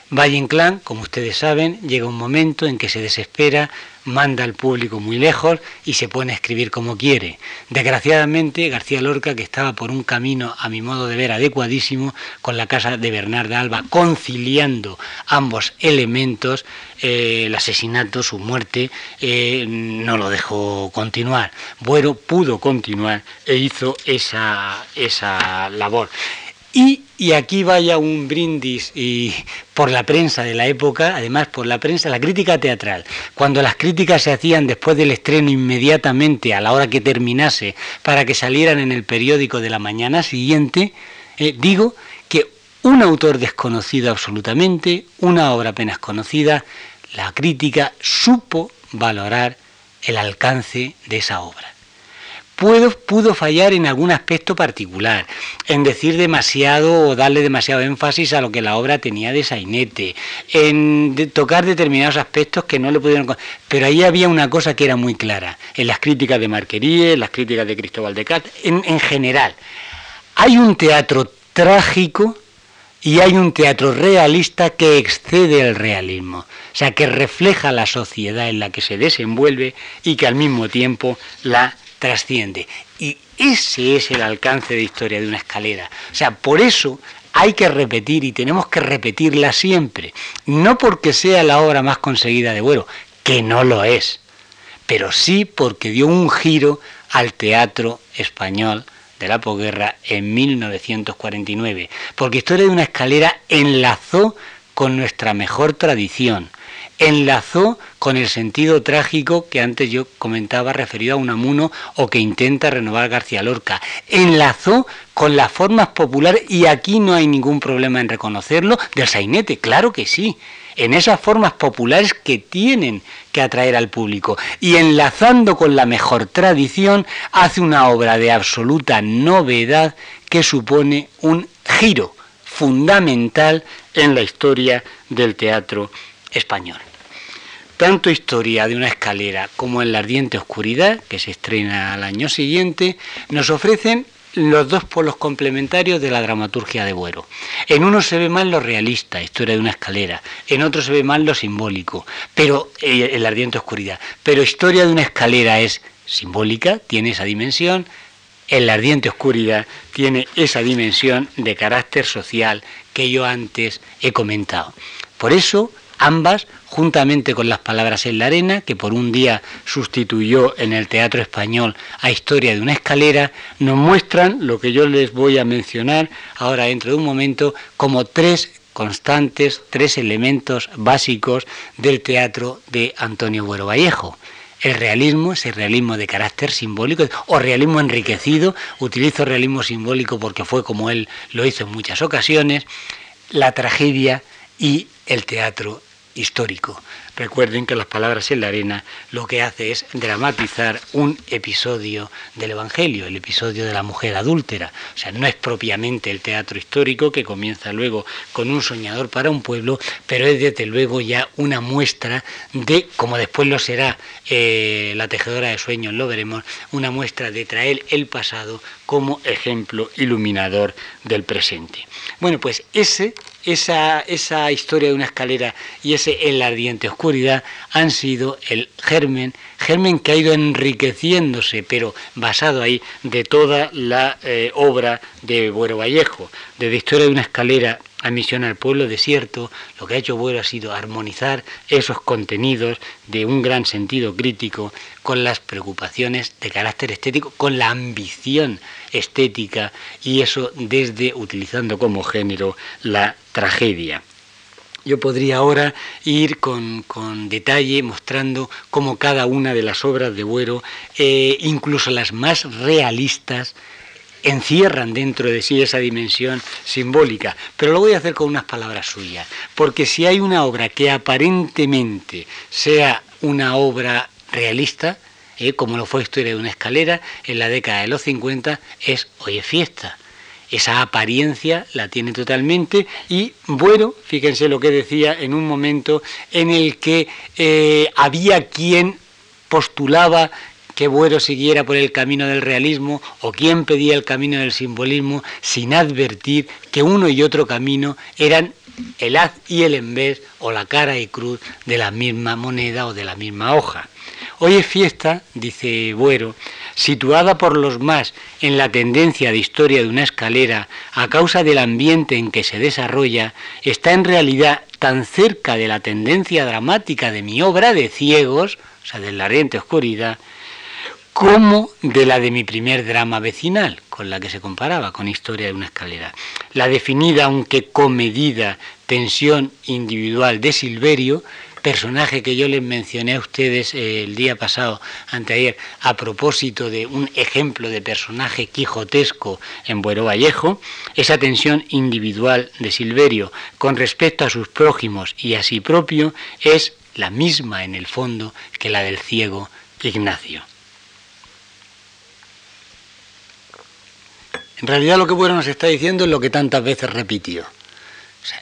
Valle Inclán, como ustedes saben, llega un momento en que se desespera, manda al público muy lejos y se pone a escribir como quiere. Desgraciadamente, García Lorca, que estaba por un camino, a mi modo de ver, adecuadísimo, con la casa de Bernarda Alba, conciliando ambos elementos, eh, el asesinato, su muerte, eh, no lo dejó continuar. Bueno, pudo continuar e hizo esa, esa labor. Y, aquí vaya un brindis y por la prensa de la época, además por la prensa, la crítica teatral. Cuando las críticas se hacían después del estreno inmediatamente, a la hora que terminase, para que salieran en el periódico de la mañana siguiente, eh, digo que un autor desconocido absolutamente, una obra apenas conocida, la crítica supo valorar el alcance de esa obra pudo, fallar en algún aspecto particular, en decir demasiado o darle demasiado énfasis a lo que la obra tenía de sainete, en tocar determinados aspectos que no le pudieron... Pero ahí había una cosa que era muy clara, en las críticas de Marquerie, en las críticas de Cristóbal de Cat, en, en general. Hay un teatro trágico y hay un teatro realista que excede el realismo, o sea, que refleja la sociedad en la que se desenvuelve y que al mismo tiempo la trasciende. Y ese es el alcance de historia de una escalera. O sea, por eso hay que repetir y tenemos que repetirla siempre. No porque sea la obra más conseguida de Buero, que no lo es, pero sí porque dio un giro al teatro español de la posguerra en 1949. Porque Historia de una escalera enlazó con nuestra mejor tradición, enlazó con el sentido trágico que antes yo comentaba referido a Unamuno o que intenta renovar García Lorca. Enlazó con las formas populares, y aquí no hay ningún problema en reconocerlo, del sainete, claro que sí, en esas formas populares que tienen que atraer al público. Y enlazando con la mejor tradición, hace una obra de absoluta novedad que supone un giro fundamental en la historia del teatro español. Tanto Historia de una escalera como En la ardiente oscuridad, que se estrena al año siguiente, nos ofrecen los dos polos complementarios de la dramaturgia de Buero. En uno se ve más lo realista, historia de una escalera, en otro se ve más lo simbólico, pero eh, en la ardiente oscuridad. Pero historia de una escalera es simbólica, tiene esa dimensión, en la ardiente oscuridad tiene esa dimensión de carácter social que yo antes he comentado. Por eso Ambas, juntamente con las palabras en la arena, que por un día sustituyó en el teatro español a Historia de una escalera, nos muestran lo que yo les voy a mencionar ahora dentro de un momento como tres constantes, tres elementos básicos del teatro de Antonio Buero Vallejo. El realismo, ese realismo de carácter simbólico o realismo enriquecido, utilizo realismo simbólico porque fue como él lo hizo en muchas ocasiones, la tragedia y el teatro histórico. Recuerden que las palabras en la arena lo que hace es dramatizar un episodio del Evangelio, el episodio de la mujer adúltera. O sea, no es propiamente el teatro histórico que comienza luego con un soñador para un pueblo, pero es desde luego ya una muestra de, como después lo será eh, la tejedora de sueños, lo veremos, una muestra de traer el pasado como ejemplo iluminador del presente. Bueno, pues ese esa, esa historia de una escalera y ese en la ardiente oscuridad han sido el germen, germen que ha ido enriqueciéndose, pero basado ahí de toda la eh, obra de Buero Vallejo, desde historia de una escalera a misión al pueblo desierto, lo que ha hecho Buero ha sido armonizar esos contenidos de un gran sentido crítico con las preocupaciones de carácter estético, con la ambición estética y eso desde utilizando como género la tragedia. Yo podría ahora ir con, detalle mostrando cómo cada una de las obras de Buero, eh, incluso las más realistas, encierran dentro de sí esa dimensión simbólica. Pero lo voy a hacer con unas palabras suyas, porque si hay una obra que aparentemente sea una obra realista, eh, como lo fue Historia de una escalera en la década de los 50, es Hoy es fiesta. Esa apariencia la tiene totalmente y bueno, fíjense lo que decía en un momento en el que eh, había quien postulaba que Buero siguiera por el camino del realismo o quien pedía el camino del simbolismo sin advertir que uno y otro camino eran el haz y el en vez o la cara y cruz de la misma moneda o de la misma hoja. Hoy es fiesta, dice Buero, situada por los más en la tendencia de historia de una escalera a causa del ambiente en que se desarrolla, está en realidad tan cerca de la tendencia dramática de mi obra de ciegos, o sea, de la ardiente oscuridad, como de la de mi primer drama vecinal, con la que se comparaba, con Historia de una escalera. La definida, aunque comedida, tensión individual de Silverio, personaje que yo les mencioné a ustedes eh, el día pasado, anteayer, a propósito de un ejemplo de personaje quijotesco en Buero Vallejo, esa tensión individual de Silverio con respecto a sus prójimos y a sí propio es la misma en el fondo que la del ciego Ignacio. En realidad lo que Bueno nos está diciendo es lo que tantas veces repitió.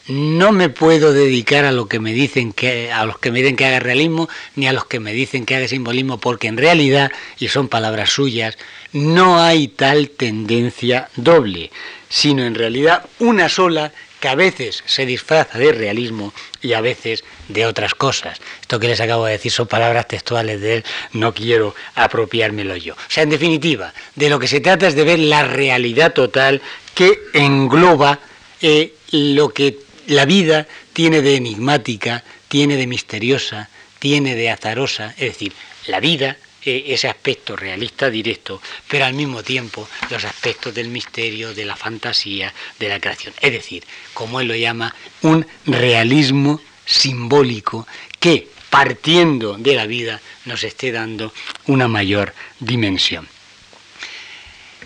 no me puedo dedicar a lo que me dicen que a los que me dicen que haga realismo ni a los que me dicen que haga simbolismo porque en realidad y son palabras suyas no hay tal tendencia doble, sino en realidad una sola que a veces se disfraza de realismo y a veces de otras cosas. Esto que les acabo de decir son palabras textuales de él, no quiero apropiármelo yo. O sea, en definitiva, de lo que se trata es de ver la realidad total que engloba eh, lo que la vida tiene de enigmática, tiene de misteriosa, tiene de azarosa, es decir, la vida ese aspecto realista directo, pero al mismo tiempo los aspectos del misterio, de la fantasía, de la creación. Es decir, como él lo llama, un realismo simbólico que, partiendo de la vida, nos esté dando una mayor dimensión.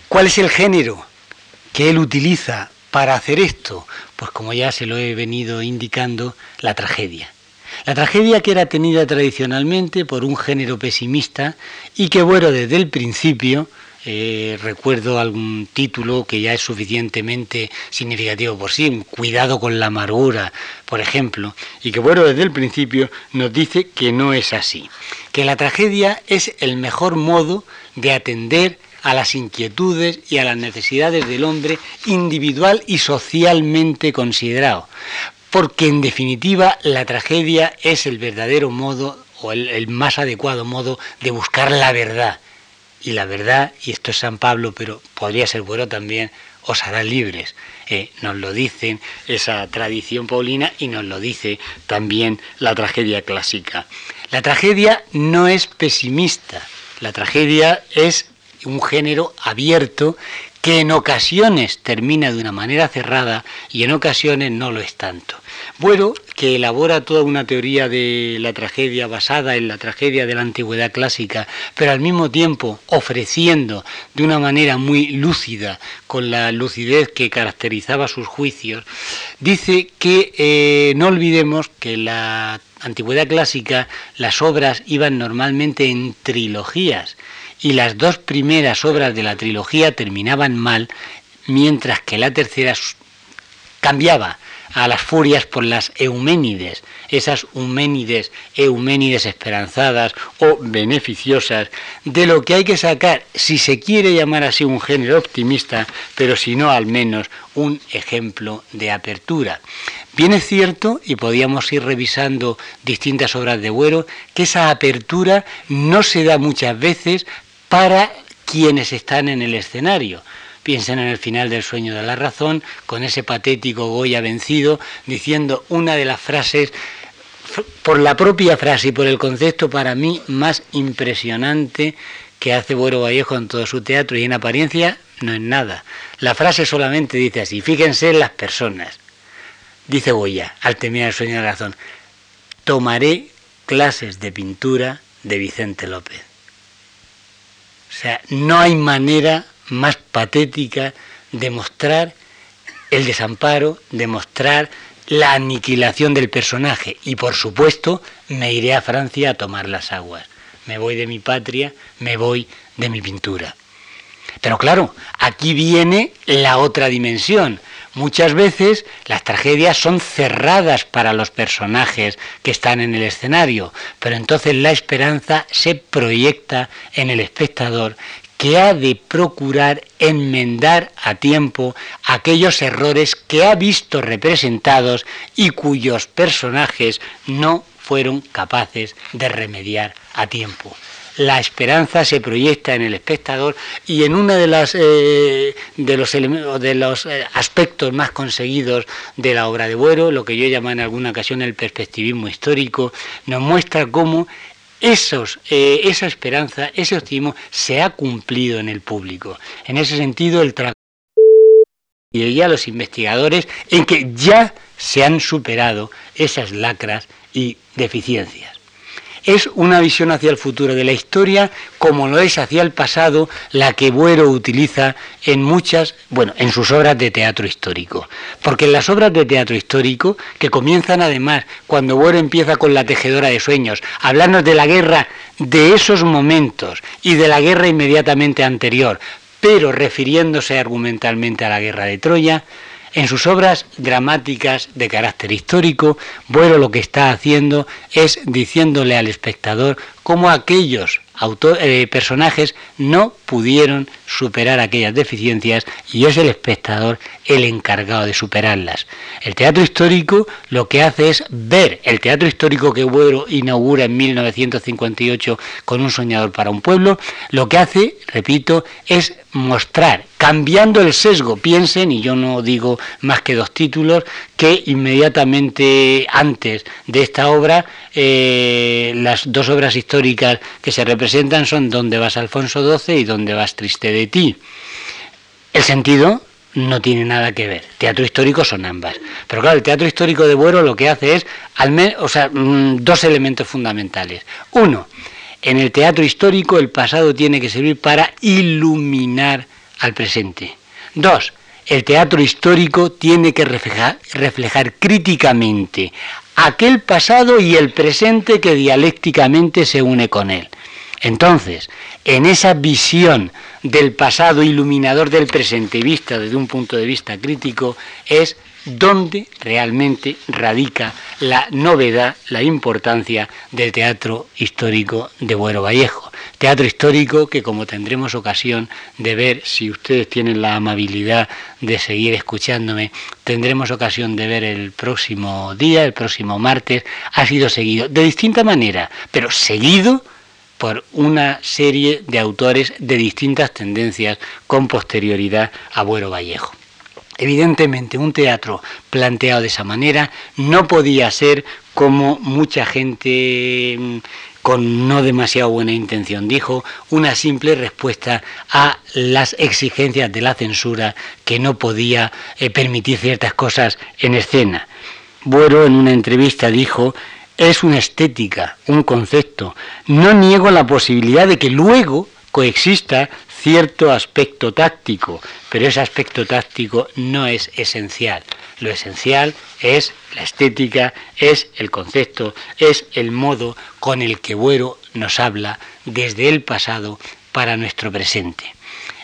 ¿Cuál es el género que él utiliza para hacer esto? Pues como ya se lo he venido indicando, la tragedia. La tragedia que era tenida tradicionalmente por un género pesimista y que, bueno, desde el principio, eh, recuerdo algún título que ya es suficientemente significativo por sí, Cuidado con la amargura, por ejemplo, y que bueno, desde el principio nos dice que no es así, que la tragedia es el mejor modo de atender a las inquietudes y a las necesidades del hombre individual y socialmente considerado porque en definitiva la tragedia es el verdadero modo o el, más adecuado modo de buscar la verdad. Y la verdad, y esto es San Pablo, pero podría ser bueno también, os hará libres. Eh, nos lo dicen esa tradición paulina y nos lo dice también la tragedia clásica. La tragedia no es pesimista, la tragedia es un género abierto que en ocasiones termina de una manera cerrada y en ocasiones no lo es tanto. Bueno, que elabora toda una teoría de la tragedia basada en la tragedia de la antigüedad clásica, pero al mismo tiempo ofreciendo de una manera muy lúcida, con la lucidez que caracterizaba sus juicios, dice que eh, no olvidemos que la antigüedad clásica las obras iban normalmente en trilogías y las dos primeras obras de la trilogía terminaban mal, mientras que la tercera cambiaba a las furias por las Euménides, esas Euménides, Euménides esperanzadas o beneficiosas, de lo que hay que sacar, si se quiere llamar así un género optimista, pero si no al menos un ejemplo de apertura. Bien es cierto, y podíamos ir revisando distintas obras de Buero, que esa apertura no se da muchas veces para quienes están en el escenario. Piensen en el final del sueño de la razón, con ese patético Goya vencido, diciendo una de las frases, por la propia frase y por el concepto para mí más impresionante que hace Buero Vallejo en todo su teatro y en apariencia no es nada. La frase solamente dice así, fíjense en las personas. Dice Goya, al terminar el sueño de la razón, tomaré clases de pintura de Vicente López. O sea, no hay manera más patética de mostrar el desamparo, de mostrar la aniquilación del personaje. Y por supuesto, me iré a Francia a tomar las aguas. Me voy de mi patria, me voy de mi pintura. Pero claro, aquí viene la otra dimensión. Muchas veces las tragedias son cerradas para los personajes que están en el escenario, pero entonces la esperanza se proyecta en el espectador que ha de procurar enmendar a tiempo aquellos errores que ha visto representados y cuyos personajes no fueron capaces de remediar a tiempo la esperanza se proyecta en el espectador y en uno eh, de los, eh, aspectos más conseguidos de la obra de Buero, lo que yo llamo en alguna ocasión el perspectivismo histórico, nos muestra cómo eh, esa esperanza, ese optimismo se ha cumplido en el público. En ese sentido, el trabajo y ya los investigadores en que ya se han superado esas lacras y deficiencias es una visión hacia el futuro de la historia como lo es hacia el pasado la que Buero utiliza en muchas, bueno, en sus obras de teatro histórico. Porque en las obras de teatro histórico, que comienzan además cuando Buero empieza con la tejedora de sueños, hablarnos de la guerra de esos momentos y de la guerra inmediatamente anterior, pero refiriéndose argumentalmente a la guerra de Troya, en sus obras dramáticas de carácter histórico, Buero lo que está haciendo es diciéndole al espectador cómo aquellos eh, personajes no pudieron superar aquellas deficiencias y es el espectador el encargado de superarlas. El teatro histórico lo que hace es ver el teatro histórico que Buero inaugura en 1958 con Un soñador para un pueblo, lo que hace, repito, es mostrar, cambiando el sesgo, piensen, y yo no digo más que dos títulos, que inmediatamente antes de esta obra, eh, las dos obras históricas que se representan son Donde vas Alfonso XII y Donde vas Triste de ti. El sentido no tiene nada que ver. Teatro histórico son ambas. Pero claro, el teatro histórico de Buero lo que hace es al menos, o sea, mm, dos elementos fundamentales. Uno, en el teatro histórico el pasado tiene que servir para iluminar al presente. Dos, el teatro histórico tiene que reflejar, críticamente aquel pasado y el presente que dialécticamente se une con él. Entonces, en esa visión del pasado iluminador del presente vista desde un punto de vista crítico, es donde realmente radica la novedad, la importancia del teatro histórico de Buero Vallejo. Teatro histórico que como tendremos ocasión de ver, si ustedes tienen la amabilidad de seguir escuchándome, tendremos ocasión de ver el próximo día, el próximo martes, ha sido seguido de distinta manera, pero seguido por una serie de autores de distintas tendencias con posterioridad a Buero Vallejo. Evidentemente, un teatro planteado de esa manera no podía ser como mucha gente mm, con no demasiado buena intención dijo, una simple respuesta a las exigencias de la censura que no podía eh, permitir ciertas cosas en escena. Buero en una entrevista dijo, es una estética, un concepto. No niego la posibilidad de que luego coexista cierto aspecto táctico, pero ese aspecto táctico no es esencial. Lo esencial es la estética, es el concepto, es el modo con el que Buero nos habla desde el pasado para nuestro presente.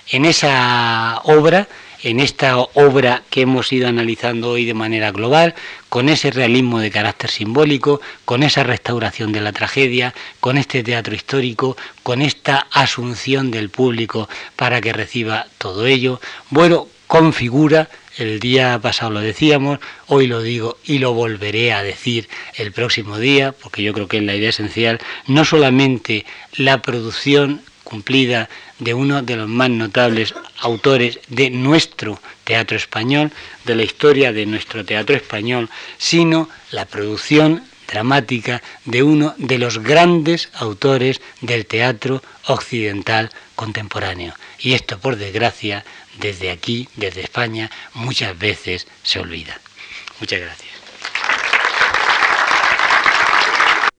En esa obra en esta obra que hemos ido analizando hoy de manera global, con ese realismo de carácter simbólico, con esa restauración de la tragedia, con este teatro histórico, con esta asunción del público para que reciba todo ello, bueno, configura el día pasado lo decíamos, hoy lo digo y lo volveré a decir el próximo día, porque yo creo que es la idea esencial, no solamente la producción cumplida de uno de los más notables autores de nuestro teatro español, de la historia de nuestro teatro español, sino la producción dramática de uno de los grandes autores del teatro occidental contemporáneo. Y esto, por desgracia, desde aquí, desde España, muchas veces se olvida. Muchas gracias.